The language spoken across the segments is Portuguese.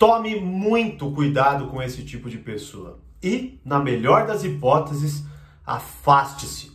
Tome muito cuidado com esse tipo de pessoa. E, na melhor das hipóteses, afaste-se.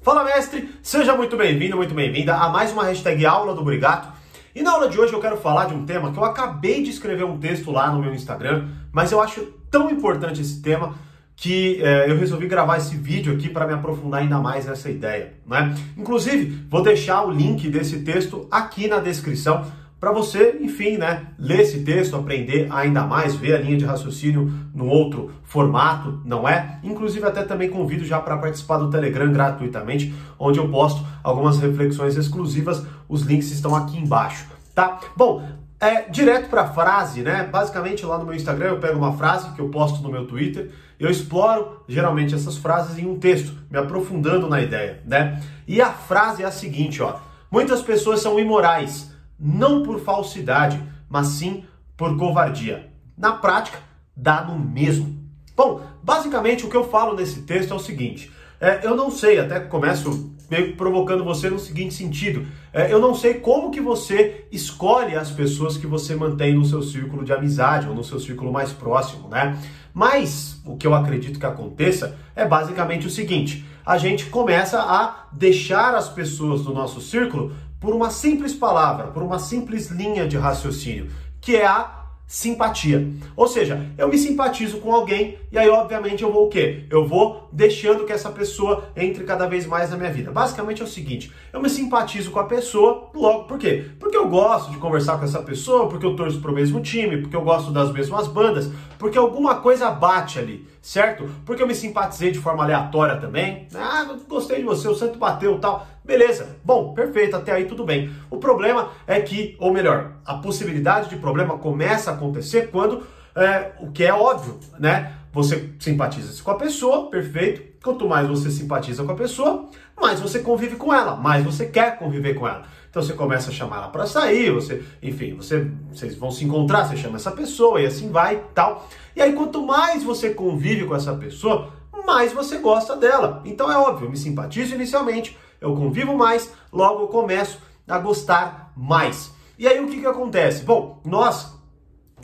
Fala, mestre! Seja muito bem-vindo, muito bem-vinda a mais uma hashtag Aula do Brigato. E na aula de hoje eu quero falar de um tema que eu acabei de escrever um texto lá no meu Instagram, mas eu acho tão importante esse tema que é, eu resolvi gravar esse vídeo aqui para me aprofundar ainda mais nessa ideia. Né? Inclusive, vou deixar o link desse texto aqui na descrição para você, enfim, né, ler esse texto, aprender ainda mais, ver a linha de raciocínio no outro formato, não é? Inclusive até também convido já para participar do Telegram gratuitamente, onde eu posto algumas reflexões exclusivas. Os links estão aqui embaixo, tá? Bom, é direto para frase, né? Basicamente lá no meu Instagram eu pego uma frase que eu posto no meu Twitter, eu exploro geralmente essas frases em um texto, me aprofundando na ideia, né? E a frase é a seguinte, ó: Muitas pessoas são imorais não por falsidade, mas sim por covardia. Na prática, dá no mesmo. Bom, basicamente o que eu falo nesse texto é o seguinte: é, eu não sei, até começo meio provocando você no seguinte sentido. É, eu não sei como que você escolhe as pessoas que você mantém no seu círculo de amizade ou no seu círculo mais próximo, né? Mas o que eu acredito que aconteça é basicamente o seguinte: a gente começa a deixar as pessoas do nosso círculo por uma simples palavra, por uma simples linha de raciocínio, que é a simpatia. Ou seja, eu me simpatizo com alguém e aí obviamente eu vou o quê? Eu vou deixando que essa pessoa entre cada vez mais na minha vida. Basicamente é o seguinte, eu me simpatizo com a pessoa, logo por quê? Porque eu gosto de conversar com essa pessoa, porque eu torço pro mesmo time, porque eu gosto das mesmas bandas, porque alguma coisa bate ali, certo? Porque eu me simpatizei de forma aleatória também. Ah, gostei de você, o santo bateu, tal. Beleza, bom, perfeito, até aí tudo bem. O problema é que, ou melhor, a possibilidade de problema começa a acontecer quando, é, o que é óbvio, né? Você simpatiza com a pessoa, perfeito. Quanto mais você simpatiza com a pessoa, mais você convive com ela, mais você quer conviver com ela. Então você começa a chamar ela para sair, você, enfim, você, vocês vão se encontrar, você chama essa pessoa e assim vai, tal. E aí quanto mais você convive com essa pessoa, mais você gosta dela. Então é óbvio, eu me simpatizo inicialmente, eu convivo mais, logo eu começo a gostar mais. E aí o que, que acontece? Bom, nós,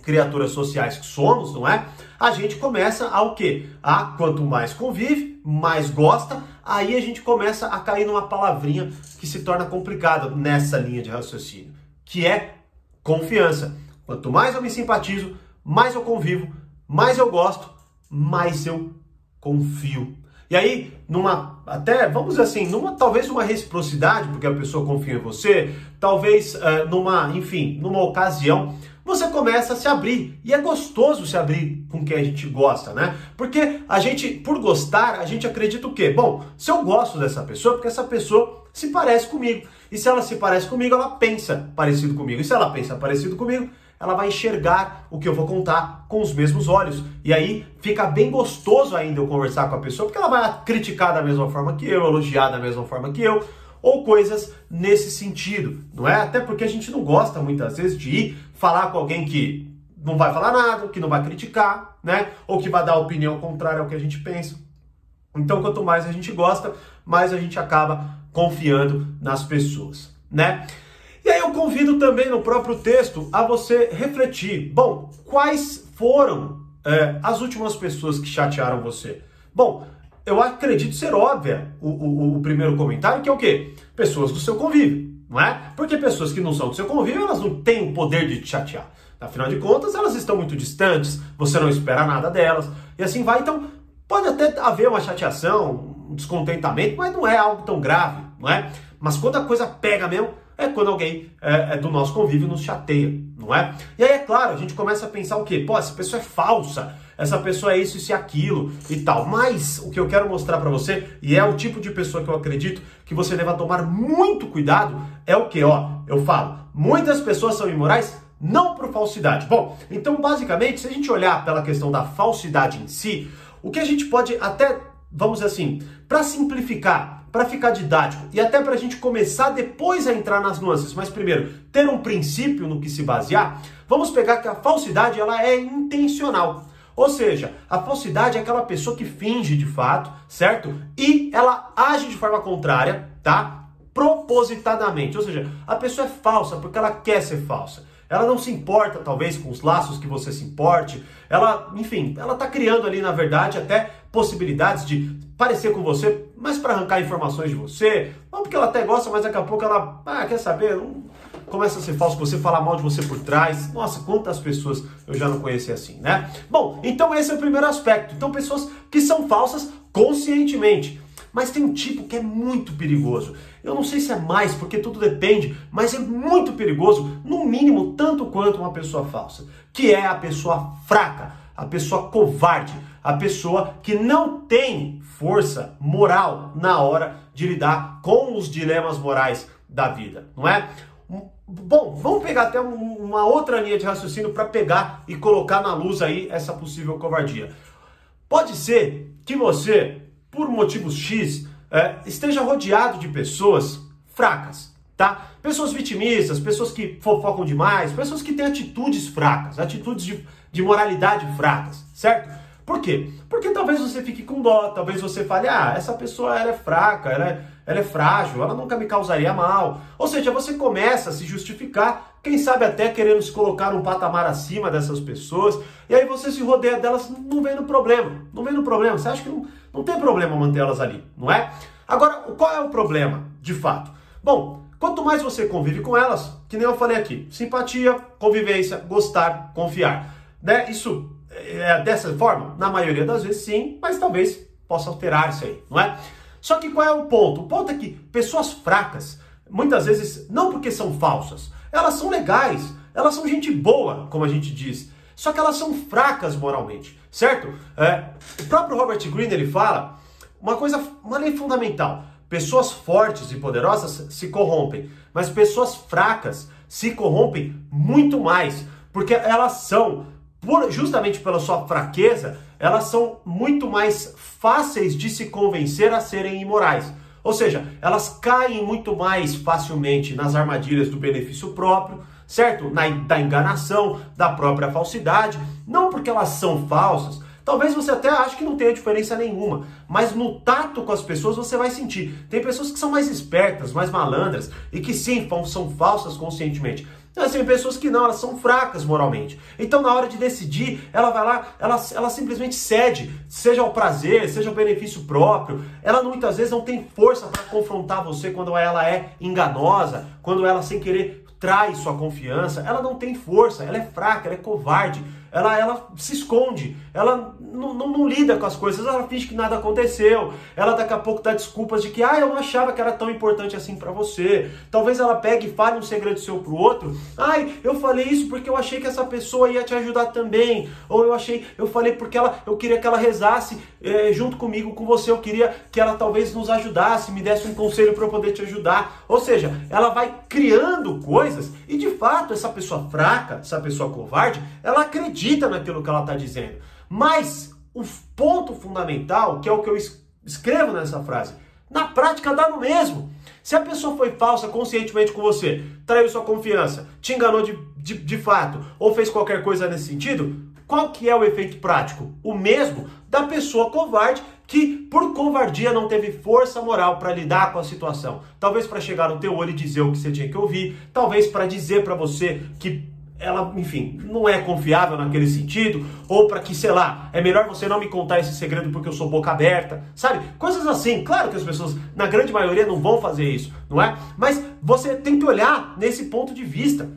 criaturas sociais que somos, não é? A gente começa a o quê? A quanto mais convive, mais gosta, aí a gente começa a cair numa palavrinha que se torna complicada nessa linha de raciocínio, que é confiança. Quanto mais eu me simpatizo, mais eu convivo, mais eu gosto, mais eu confio. E aí, numa até, vamos dizer assim, numa talvez uma reciprocidade, porque a pessoa confia em você, talvez uh, numa, enfim, numa ocasião, você começa a se abrir. E é gostoso se abrir com quem a gente gosta, né? Porque a gente, por gostar, a gente acredita o quê? Bom, se eu gosto dessa pessoa, porque essa pessoa se parece comigo. E se ela se parece comigo, ela pensa parecido comigo. E se ela pensa parecido comigo, ela vai enxergar o que eu vou contar com os mesmos olhos. E aí fica bem gostoso ainda eu conversar com a pessoa, porque ela vai criticar da mesma forma que eu, elogiar da mesma forma que eu, ou coisas nesse sentido, não é? Até porque a gente não gosta muitas vezes de ir falar com alguém que não vai falar nada, que não vai criticar, né? Ou que vai dar opinião contrária ao que a gente pensa. Então, quanto mais a gente gosta, mais a gente acaba confiando nas pessoas, né? E aí eu convido também no próprio texto a você refletir. Bom, quais foram é, as últimas pessoas que chatearam você? Bom, eu acredito ser óbvia o, o, o, primeiro comentário, que é o quê? Pessoas do seu convívio, não é? Porque pessoas que não são do seu convívio, elas não têm o poder de te chatear. Afinal de contas, elas estão muito distantes, você não espera nada delas, e assim vai. Então, pode até haver uma chateação, um descontentamento, mas não é algo tão grave, não é? Mas quando a coisa pega mesmo, é quando alguém é, é, do nosso convívio nos chateia, não é? E aí, é claro, a gente começa a pensar o quê? Pô, essa pessoa é falsa, essa pessoa é isso, isso e aquilo e tal. Mas o que eu quero mostrar para você, e é o tipo de pessoa que eu acredito que você deva tomar muito cuidado, é o que? Ó, eu falo, muitas pessoas são imorais não por falsidade. Bom, então basicamente, se a gente olhar pela questão da falsidade em si, o que a gente pode até, vamos dizer assim, para simplificar, para ficar didático e até para a gente começar depois a entrar nas nuances, mas primeiro ter um princípio no que se basear, vamos pegar que a falsidade ela é intencional. Ou seja, a falsidade é aquela pessoa que finge de fato, certo? E ela age de forma contrária, tá? Propositadamente. Ou seja, a pessoa é falsa porque ela quer ser falsa. ela não se importa talvez com os laços que você se importe, ela, enfim, ela está criando ali na verdade até possibilidades de parecer com você, mas para arrancar informações de você, não porque ela até gosta, mas daqui a pouco ela, ah, quer saber, não, começa a ser falso você, falar mal de você por trás. Nossa, quantas pessoas eu já não conheci assim, né? Bom, então esse é o primeiro aspecto. Então, pessoas que são falsas conscientemente. Mas tem um tipo que é muito perigoso. Eu não sei se é mais, porque tudo depende, mas é muito perigoso, no mínimo tanto quanto uma pessoa falsa, que é a pessoa fraca, a pessoa covarde, a pessoa que não tem força moral na hora de lidar com os dilemas morais da vida, não é? Bom, vamos pegar até uma outra linha de raciocínio para pegar e colocar na luz aí essa possível covardia. Pode ser que você, por motivos X, é, esteja rodeado de pessoas fracas, tá? Pessoas vitimistas, pessoas que fofocam demais, pessoas que têm atitudes fracas, atitudes de, de moralidade fracas, certo? Por quê? Porque talvez você fique com dó, talvez você fale, ah, essa pessoa ela é fraca, ela é, ela é frágil, ela nunca me causaria mal. Ou seja, você começa a se justificar, quem sabe até querendo se colocar um patamar acima dessas pessoas, e aí você se rodeia delas, não vendo problema, não vendo problema, você acha que não, não tem problema manter elas ali, não é? Agora, qual é o problema, de fato? Bom, quanto mais você convive com elas, que nem eu falei aqui, simpatia, convivência, gostar, confiar, né? Isso é, dessa forma? Na maioria das vezes sim, mas talvez possa alterar isso aí, não é? Só que qual é o ponto? O ponto é que pessoas fracas, muitas vezes, não porque são falsas, elas são legais, elas são gente boa, como a gente diz, só que elas são fracas moralmente, certo? É, o próprio Robert Greene ele fala uma coisa, uma lei fundamental. Pessoas fortes e poderosas se corrompem, mas pessoas fracas se corrompem muito mais, porque elas são por, justamente pela sua fraqueza, elas são muito mais fáceis de se convencer a serem imorais. Ou seja, elas caem muito mais facilmente nas armadilhas do benefício próprio, certo? Na, da enganação, da própria falsidade. Não porque elas são falsas. Talvez você até ache que não tenha diferença nenhuma, mas no tato com as pessoas você vai sentir. Tem pessoas que são mais espertas, mais malandras e que sim, são falsas conscientemente. Assim, tem pessoas que não, elas são fracas moralmente. Então, na hora de decidir, ela vai lá, ela, ela simplesmente cede, seja ao prazer, seja ao benefício próprio. Ela muitas vezes não tem força para confrontar você quando ela é enganosa, quando ela sem querer trai sua confiança. Ela não tem força, ela é fraca, ela é covarde ela, ela se esconde, ela não, não, não, lida com as coisas, ela finge que nada aconteceu, ela daqui a pouco dá desculpas de que, ah, eu não achava que era tão importante assim para você. Talvez ela pegue e fale um segredo seu pro outro, ai, eu falei isso porque eu achei que essa pessoa ia te ajudar também, ou eu achei, eu falei porque ela, eu queria que ela rezasse é, junto comigo, com você, eu queria que ela talvez nos ajudasse, me desse um conselho para eu poder te ajudar. Ou seja, ela vai criando coisas e de fato essa pessoa fraca, essa pessoa covarde, ela acredita acredita naquilo que ela está dizendo. Mas o ponto fundamental, que é o que eu escrevo nessa frase, na prática dá no mesmo. Se a pessoa foi falsa conscientemente com você, traiu sua confiança, te enganou de, de, de fato, ou fez qualquer coisa nesse sentido, qual que é o efeito prático? O mesmo da pessoa covarde que, por covardia, não teve força moral para lidar com a situação. Talvez para chegar no teu olho e dizer o que você tinha que ouvir, talvez para dizer para você que ela, enfim, não é confiável naquele sentido, ou para que, sei lá, é melhor você não me contar esse segredo porque eu sou boca aberta, sabe? Coisas assim. Claro que as pessoas, na grande maioria, não vão fazer isso, não é? Mas você tem que olhar nesse ponto de vista.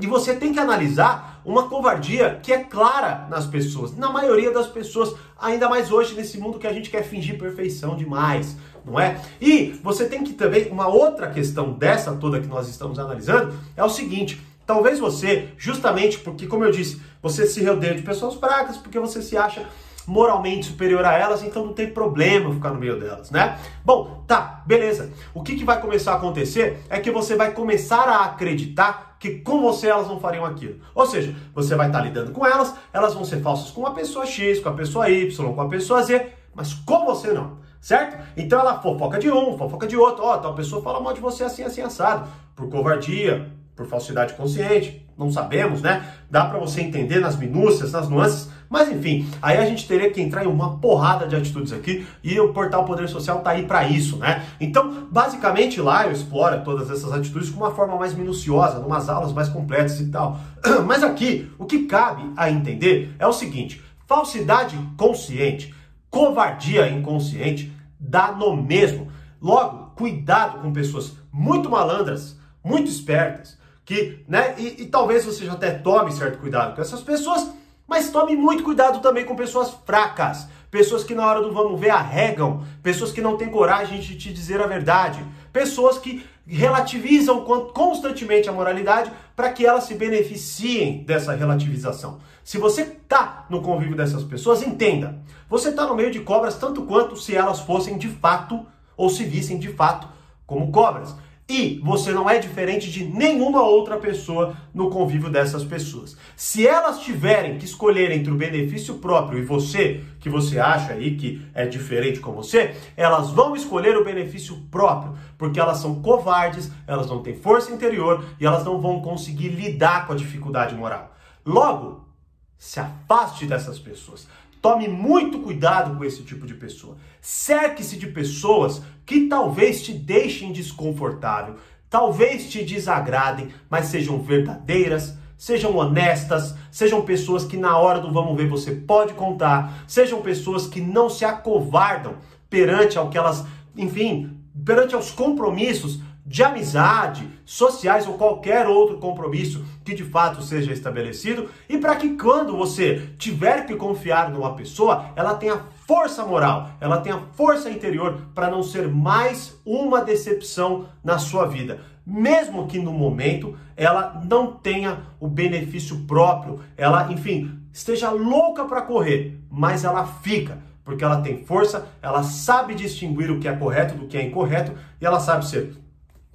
E você tem que analisar uma covardia que é clara nas pessoas, na maioria das pessoas, ainda mais hoje nesse mundo que a gente quer fingir perfeição demais, não é? E você tem que também, uma outra questão dessa toda que nós estamos analisando, é o seguinte: Talvez você, justamente porque, como eu disse, você se rodeia de pessoas fracas, porque você se acha moralmente superior a elas, então não tem problema ficar no meio delas, né? Bom, tá, beleza. O que, que vai começar a acontecer é que você vai começar a acreditar que com você elas não fariam aquilo. Ou seja, você vai estar lidando com elas, elas vão ser falsas com a pessoa X, com a pessoa Y, com a pessoa Z, mas com você não. Certo? Então ela fofoca de um, fofoca de outro. Ó, oh, tal pessoa fala mal de você assim, assim, assado. Por covardia, por falsidade consciente, não sabemos, né? Dá para você entender nas minúcias, nas nuances, mas enfim, aí a gente teria que entrar em uma porrada de atitudes aqui e o portal Poder Social tá aí para isso, né? Então, basicamente lá eu exploro todas essas atitudes com uma forma mais minuciosa, numas aulas mais completas e tal. Mas aqui, o que cabe a entender é o seguinte: falsidade consciente, covardia inconsciente dá no mesmo. Logo, cuidado com pessoas muito malandras, muito espertas, que, né, e, e talvez você já até tome certo cuidado com essas pessoas, mas tome muito cuidado também com pessoas fracas, pessoas que na hora do vamos ver arregam, pessoas que não têm coragem de te dizer a verdade, pessoas que relativizam constantemente a moralidade para que elas se beneficiem dessa relativização. Se você está no convívio dessas pessoas, entenda, você está no meio de cobras tanto quanto se elas fossem de fato ou se vissem de fato como cobras. E você não é diferente de nenhuma outra pessoa no convívio dessas pessoas. Se elas tiverem que escolher entre o benefício próprio e você, que você acha aí que é diferente com você, elas vão escolher o benefício próprio, porque elas são covardes, elas não têm força interior e elas não vão conseguir lidar com a dificuldade moral. Logo, se afaste dessas pessoas. Tome muito cuidado com esse tipo de pessoa. Cerque-se de pessoas que talvez te deixem desconfortável, talvez te desagradem, mas sejam verdadeiras, sejam honestas, sejam pessoas que na hora do vamos ver você pode contar, sejam pessoas que não se acovardam perante ao que elas, enfim, perante aos compromissos de amizade, sociais ou qualquer outro compromisso que de fato seja estabelecido e para que quando você tiver que confiar numa pessoa, ela tenha força moral, ela tenha força interior para não ser mais uma decepção na sua vida. Mesmo que no momento ela não tenha o benefício próprio, ela, enfim, esteja louca para correr, mas ela fica porque ela tem força, ela sabe distinguir o que é correto do que é incorreto e ela sabe ser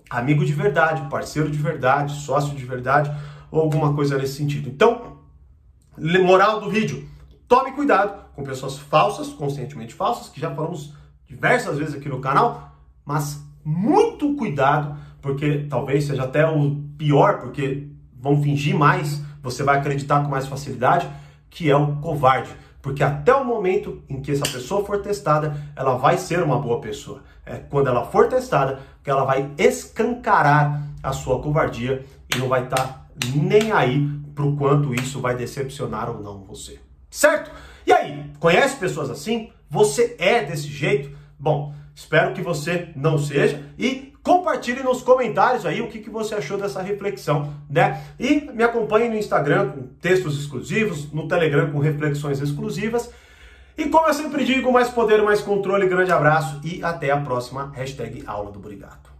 amigo de verdade, parceiro de verdade, sócio de verdade ou alguma coisa nesse sentido. Então, moral do vídeo, tome cuidado com pessoas falsas, conscientemente falsas, que já falamos diversas vezes aqui no canal, mas muito cuidado, porque talvez seja até o pior, porque vão fingir mais, você vai acreditar com mais facilidade, que é o covarde. Porque até o momento em que essa pessoa for testada, ela vai ser uma boa pessoa. É quando ela for testada que ela vai escancarar a sua covardia e não vai estar tá nem aí pro quanto isso vai decepcionar ou não você. Certo? E aí, conhece pessoas assim? Você é desse jeito? Bom, espero que você não seja e compartilhe nos comentários aí o que, que você achou dessa reflexão, né? E me acompanhe no Instagram com textos exclusivos, no Telegram com reflexões exclusivas. E como eu sempre digo, mais poder, mais controle, grande abraço e até a próxima hashtag aula do Brigato.